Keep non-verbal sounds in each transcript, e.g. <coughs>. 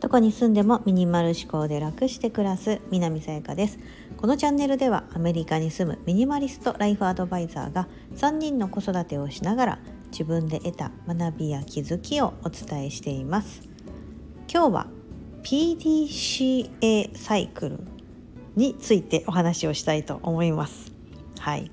どこに住んでもミニマル思考で楽して暮らす南さやかです。このチャンネルではアメリカに住むミニマリストライフアドバイザーが3人の子育てをしながら自分で得た学びや気づきをお伝えしています。今日は PDCA サイクルについてお話をしたいと思います。はい。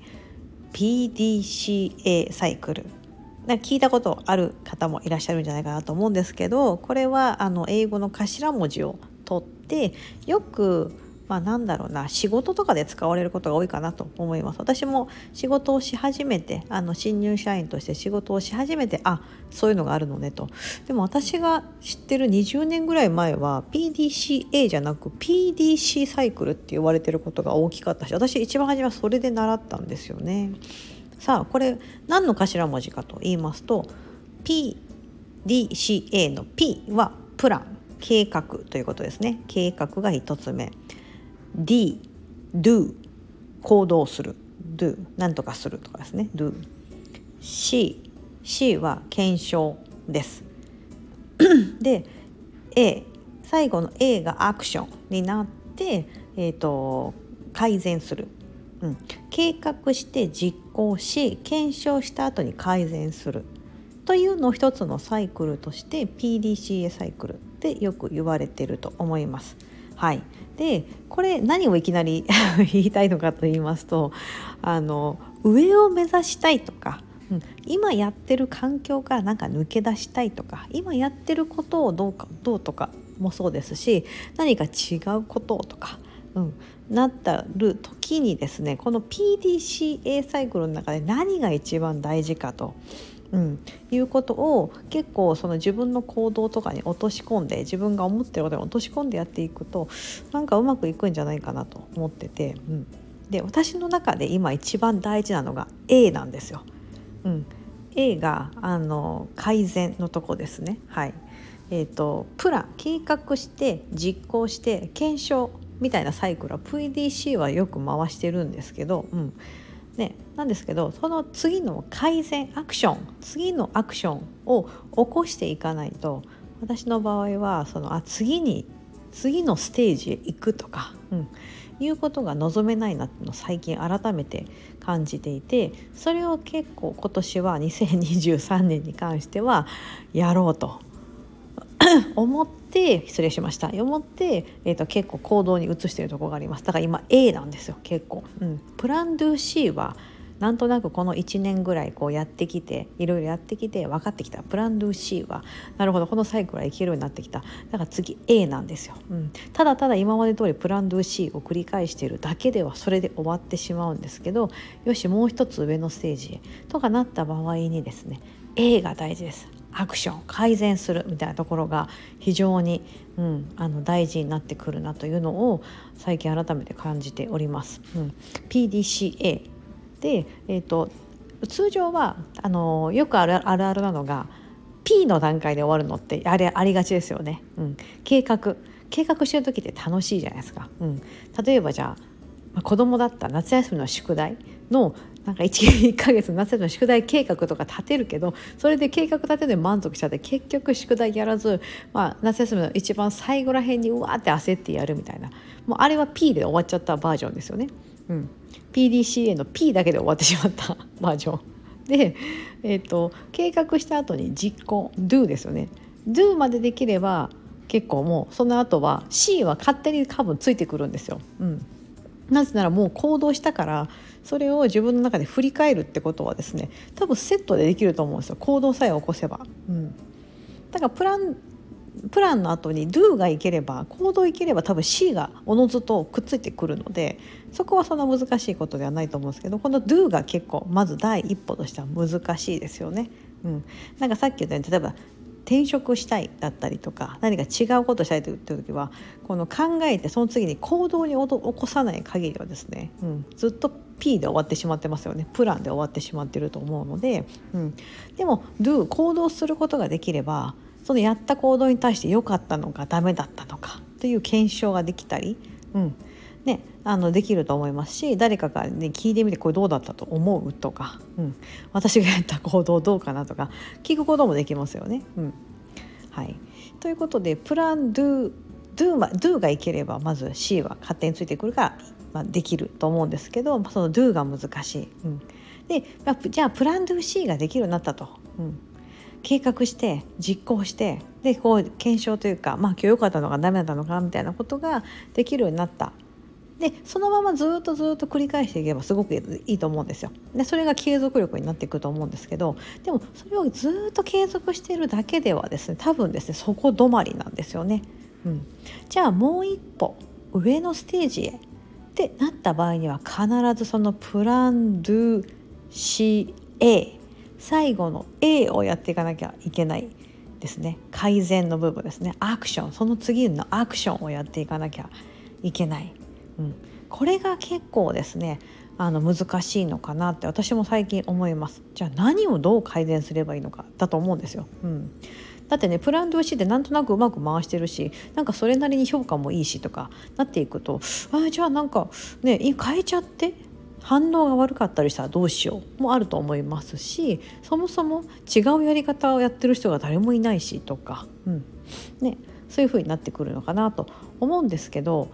PDCA サイクル。聞いたことある方もいらっしゃるんじゃないかなと思うんですけどこれはあの英語の頭文字を取ってよくまあ、なんだろうな仕事とかで使われることが多いかなと思います。私も仕事をし始めてあの新入社員として仕事をし始めてあそういうのがあるのねと。でも私が知ってる20年ぐらい前は PDCA じゃなく PDC サイクルって言われてることが大きかったし私一番初めはそれで習ったんですよね。さあこれ何の頭文字かと言いますと PDCA の P はプラン計画ということですね。計画が1つ目。D do 行動する。do 何とかするとかですね。do C C は検証です。<coughs> で A 最後の A がアクションになって、えーと、改善する、うん、計画して実行し検証した後に改善するというのを一つのサイクルとして PDCA サイクルってよく言われてると思います。はい、でこれ何をいきなり <laughs> 言いたいのかと言いますとあの上を目指したいとか、うん、今やってる環境からなんか抜け出したいとか今やってることをどうかどうとかもそうですし何か違うこととか、うん、なったる時にですねこの PDCA サイクルの中で何が一番大事かとうん、いうことを結構その自分の行動とかに落とし込んで自分が思ってることに落とし込んでやっていくとなんかうまくいくんじゃないかなと思ってて、うん、で私の中で今一番大事なのが A なんですよ。うん、A があの改善のとこですね。はい。えーと、プラン。計画して実行して検証。みたいなサイクルは VDC はよく回してるんですけど、うん。ね、なんですけどその次の改善アクション次のアクションを起こしていかないと私の場合はそのあ次に次のステージへ行くとか、うん、いうことが望めないなっていうのを最近改めて感じていてそれを結構今年は2023年に関してはやろうと。思 <coughs> って失礼しました。思って、えーと、結構行動に移しているところがあります。だから今 A なんですよ。結構、うん、プランドゥ C はなんとなくこの1年ぐらいこうやってきていろいろやってきて分かってきた。プランドゥ C はなるほど。このサイクルはいけるようになってきた。だから次 A なんですよ、うん、ただただ今まで通りプランドゥ C を繰り返しているだけではそれで終わってしまうんですけどよしもう一つ上のステージへとかなった場合にですね A が大事です。アクション改善するみたいなところが非常に、うん、あの大事になってくるなというのを最近改めて感じております。うん、PDCA で、えーと、通常はあのよくあるあるあるなのが P の段階で終わるのってあれありがちですよね。うん、計画計画してる時って楽しいじゃないですか。うん、例えばじゃあまあ、子供だった夏休みの宿題のなんか 1, 1ヶ月夏の宿題計画とか立てるけどそれで計画立てで満足しちゃって結局宿題やらず、まあ、夏休みの一番最後らへんにうわって焦ってやるみたいなもうあれは P で終わっちゃったバージョンですよね。うん、PDCA の P だけで終わってしまった <laughs> バージョン。で、えーと、計画した後に実行 Do ですよね。Do までできれば結構もうその後は C は勝手に多分ついてくるんですよ。うんなぜならもう行動したからそれを自分の中で振り返るってことはですね多分セットでできると思うんですよ行動さえ起こせば。うん、だからプランプランの後に Do がいければ行動いければ多分 C がおのずとくっついてくるのでそこはそんな難しいことではないと思うんですけどこの Do が結構まず第一歩としては難しいですよね。うん、なんかさっき言ったように例えば転職したいだったりとか何か違うことしたいと言ってる時はこの考えてその次に行動に起こさない限りはですね、うん、ずっと P で終わってしまってますよね。プランで終わってしまってると思うので、うん、でも Do 行動することができればそのやった行動に対して良かったのかダメだったのかという検証ができたり、うん。ね、あのできると思いますし誰かが、ね、聞いてみてこれどうだったと思うとか、うん、私がやった行動どうかなとか聞くこともできますよね。うんはい、ということでプランドゥ do, do がいければまず C は勝手についてくるから、まあ、できると思うんですけどその do が難しい。うん、で、じゃあプランドゥ C ができるようになったと。うん計画して実行してでこう検証というかまあ今日良かったのかダメだったのかみたいなことができるようになったでそのままずっとずっと繰り返していけばすごくいいと思うんですよ。でそれが継続力になっていくと思うんですけどでもそれをずっと継続しているだけではですね多分ですねそこ止まりなんですよね。うん、じゃあもう一歩上のステージへ。ってなった場合には必ずそのプランドゥシ A 最後の A をやっていかなきゃいけないですね。改善の部分ですね。アクション。その次のアクションをやっていかなきゃいけない。うん、これが結構ですねあの難しいのかなって私も最近思います。じゃあ何をどう改善すればいいのかだと思うんですよ。うん。だってねプランド C でなんとなくうまく回してるしなんかそれなりに評価もいいしとかなっていくとあじゃあなんかね変えちゃって反応が悪かったりしたらどうしようもあると思いますしそもそも違うやり方をやってる人が誰もいないしとか、うん。ね、そういう風になってくるのかなと思うんですけど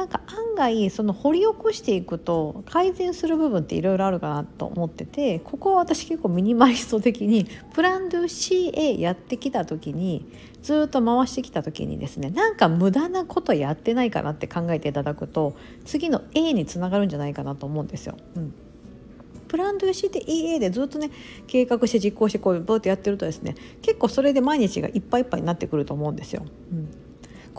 なんか案外その掘り起こしていくと改善する部分っていろいろあるかなと思っててここは私結構ミニマリスト的に <laughs> プランドゥ CA やってきた時にずっと回してきた時にですねなんか無駄なことやってないかなって考えていただくと次の A につながるんじゃないかなと思うんですよ。うんプランドゥ c で EA でずっとね計画して実行してこうブーってやってるとですね結構それで毎日がいっぱいいっぱいになってくると思うんですよ。うん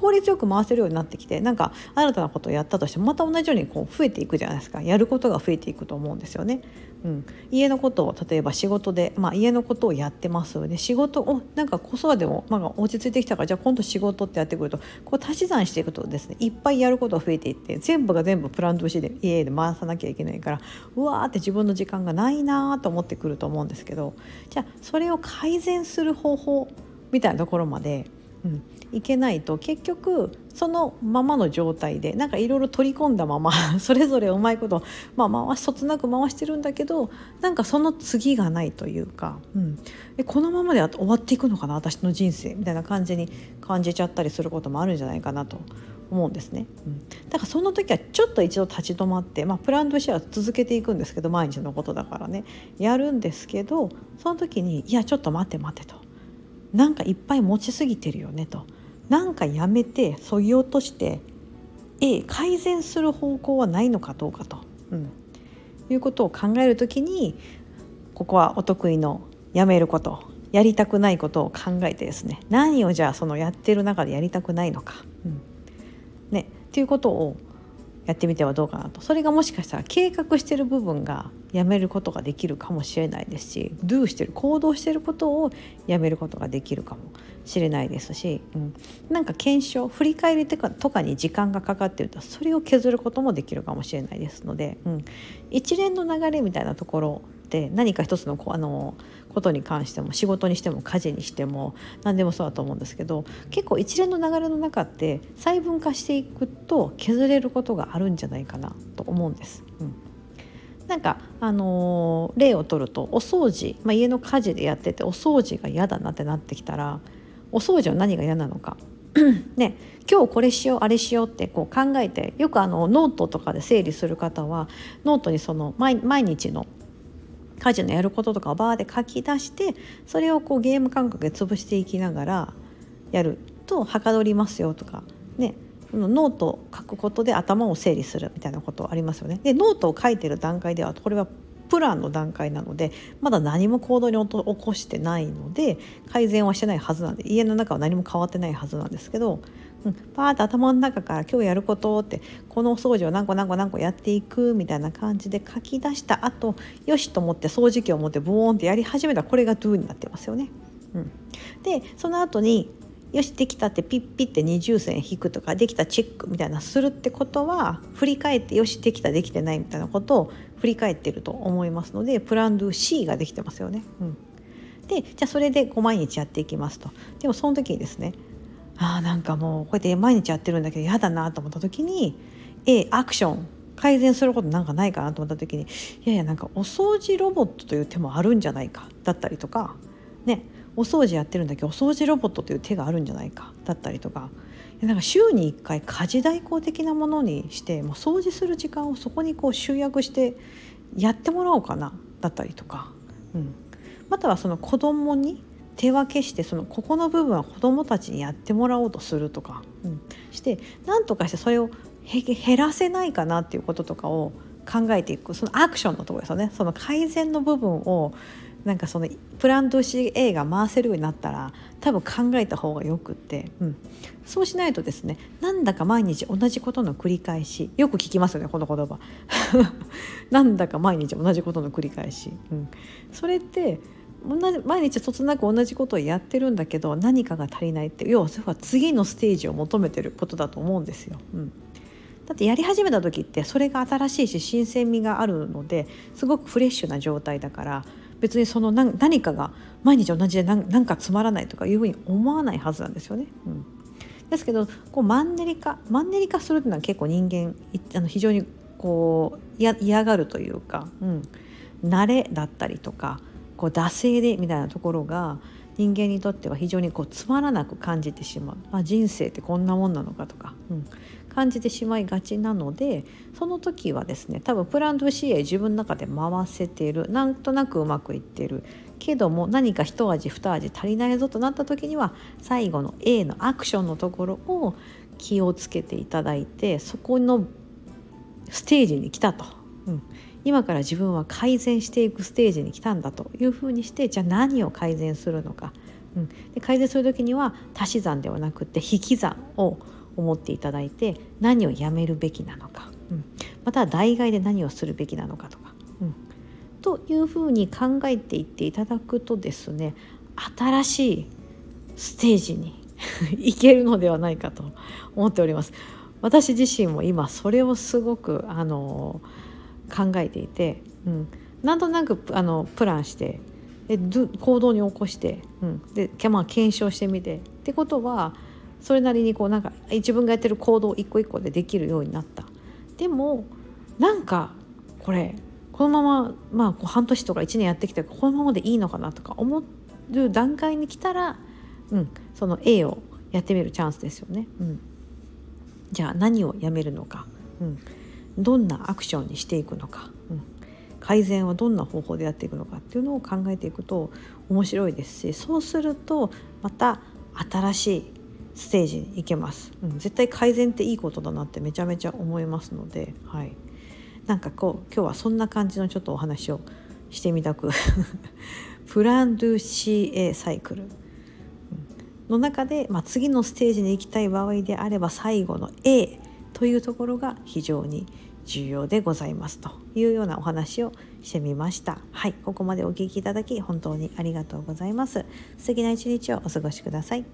効率よく回せるようになってきてなんか新たなことをやったとしてもまた同じようにこう増えていくじゃないですか。やることが増えていくと思うんですよね。うん、家のことを例えば仕事で、まあ、家のことをやってますで仕事をなんか子育ても、まあ、落ち着いてきたからじゃあ今度仕事ってやってくるとこう足し算していくとですねいっぱいやることが増えていって全部が全部プランドしで家で回さなきゃいけないからうわーって自分の時間がないなと思ってくると思うんですけどじゃあそれを改善する方法みたいなところまで、うん、いけないと結局そのままの状態でなんかいろいろ取り込んだまま <laughs> それぞれうまいこと、まあ、回しそつなく回してるんだけどなんかその次がないというか、うん、えこのままで終わっていくのかな私の人生みたいな感じに感じちゃったりすることもあるんじゃないかなと思うんですね、うん、だからその時はちょっと一度立ち止まって、まあ、プランとしては続けていくんですけど毎日のことだからね。やるんですけどその時にいやちょっと待って待ってと。なんかいっぱい持ちすぎてるよねと。なんかやめてそぎ落として A 改善する方向はないのかどうかと、うん、いうことを考える時にここはお得意のやめることやりたくないことを考えてですね。何をじゃあそのやってる中でやりたくないのか、うん。ね、っていうことをやってみてはどうかなと。それがもしかしたら計画してる部分がやめることができるかもしれないですし do してる行動してることをやめることができるかもしれないですし、うん、なんか検証振り返りとかとかに時間がかかってるとそれを削ることもできるかもしれないですので、うん、一連の流れみたいなところで何か一つのあのことに関しても仕事にしても家事にしても何でもそうだと思うんですけど結構一連の流れの中って細分化していくと削れることがあるんじゃないかなと思うんです。うんなんか、あのー、例を取るとお掃除、まあ、家の家事でやっててお掃除が嫌だなってなってきたらお掃除は何が嫌なのか <clears throat> ね、今日これしようあれしようってこう考えてよくあのノートとかで整理する方はノートにその毎日の家事のやることとかをバーで書き出してそれをこうゲーム感覚で潰していきながらやるとはかどりますよとかねノートを書くことで頭を整理するみたいなことありますよね。でノートを書いてる段階ではこれはプランの段階なのでまだ何も行動に起こしてないので改善はしてないはずなんで家の中は何も変わってないはずなんですけどうん、パーッと頭の中から今日やることってこのお掃除を何個何個何個やっていくみたいな感じで書き出した後よしと思って掃除機を持ってボーンってやり始めたらこれが Do になってますよね。うん、でその後によしできたってピッピッて二重線引くとかできたチェックみたいなするってことは振り返ってよしできたできてないみたいなことを振り返ってると思いますのでプランドゥ C ができてますよね。うん、でじゃあそれでこう毎日やっていきますと。でもその時にですねあなんかもうこうやって毎日やってるんだけど嫌だなと思った時に A アクション。改善することなんかないかなと思った時にいやいやなんかお掃除ロボットという手もあるんじゃないか。だったりとか。ね。お掃除やってるんだけどお掃除ロボットという手があるんじゃないか。だったりとか。なんか週に1回家事代行的なものにしてもう掃除する時間をそこにこう集約してやってもらおうかな。だったりとか、うん、またはその子供に手分けしてそのここの部分は子どもたちにやってもらおうとするとか、うん、して何とかしてそれを減らせないかなっていうこととかを考えていく。そのアクションのところですよね。その改善の部分をなんかそのプランド CA が回せるようになったら多分考えた方がよくって、うん、そうしないとですねなんだか毎日同じことの繰り返しよく聞きますよねこの言葉。<laughs> なんだか毎日同じことの繰り返し、うん、それって毎日そつなく同じことをやってるんだけど何かが足りないって要はそれは次のステージを求めてることだと思うんですよ。うんだってやり始めた時ってそれが新しいし新鮮味があるのですごくフレッシュな状態だから別にその何かが毎日同じで何かつまらないとかいうふうに思わないはずなんですよね。うん、ですけどこうマンネリ化マンネリ化するっていうのは結構人間あの非常にこう嫌がるというか、うん、慣れだったりとかこう惰性でみたいなところが人間にとっては非常にこうつまらなく感じてしまう、まあ、人生ってこんなもんなのかとか、うん、感じてしまいがちなのでその時はですね多分プランド CA 自分の中で回せている。なんとなくうまくいってる。けども何か一味二味足りないぞとなった時には最後の A のアクションのところを気をつけていただいてそこのステージに来たと、うん、今から自分は改善していくステージに来たんだというふうにしてじゃあ何を改善するのか、うん、で改善する時には足し算ではなくて引き算を思っていただいて何をやめるべきなのか、うん、または代替で何をするべきなのかとか、うん、というふうに考えていっていただくとですね新しいステージにいけるのではないかと思っております。私自身も今それをすごくあの考えていて、うん、なんとなくあのプランしてで行動に起こして、うん、で、まあ、検証してみてってことはそれなりにこうなんか自分がやってる行動一個一個でできるようになった。でもなんかこれこのまままあこう半年とか1年やってきてこのままでいいのかなとか思う段階に来たら、うん、その A をやってみるチャンスですよね。うん、じゃあ何をやめるのか、うん、どんなアクションにしていくのか、うん、改善はどんな方法でやっていくのかっていうのを考えていくと面白いですしそうするとまた新しいステージに行けます、うん、絶対改善っていいことだなってめちゃめちゃ思いますので、はい、なんかこう今日はそんな感じのちょっとお話をしてみたく <laughs> プランドゥ CA サイクル。の中で、まあ、次のステージに行きたい場合であれば最後の A というところが非常に重要でございますというようなお話をしてみました。はいここまでお聞きいただき本当にありがとうございます。素敵な一日をお過ごしください。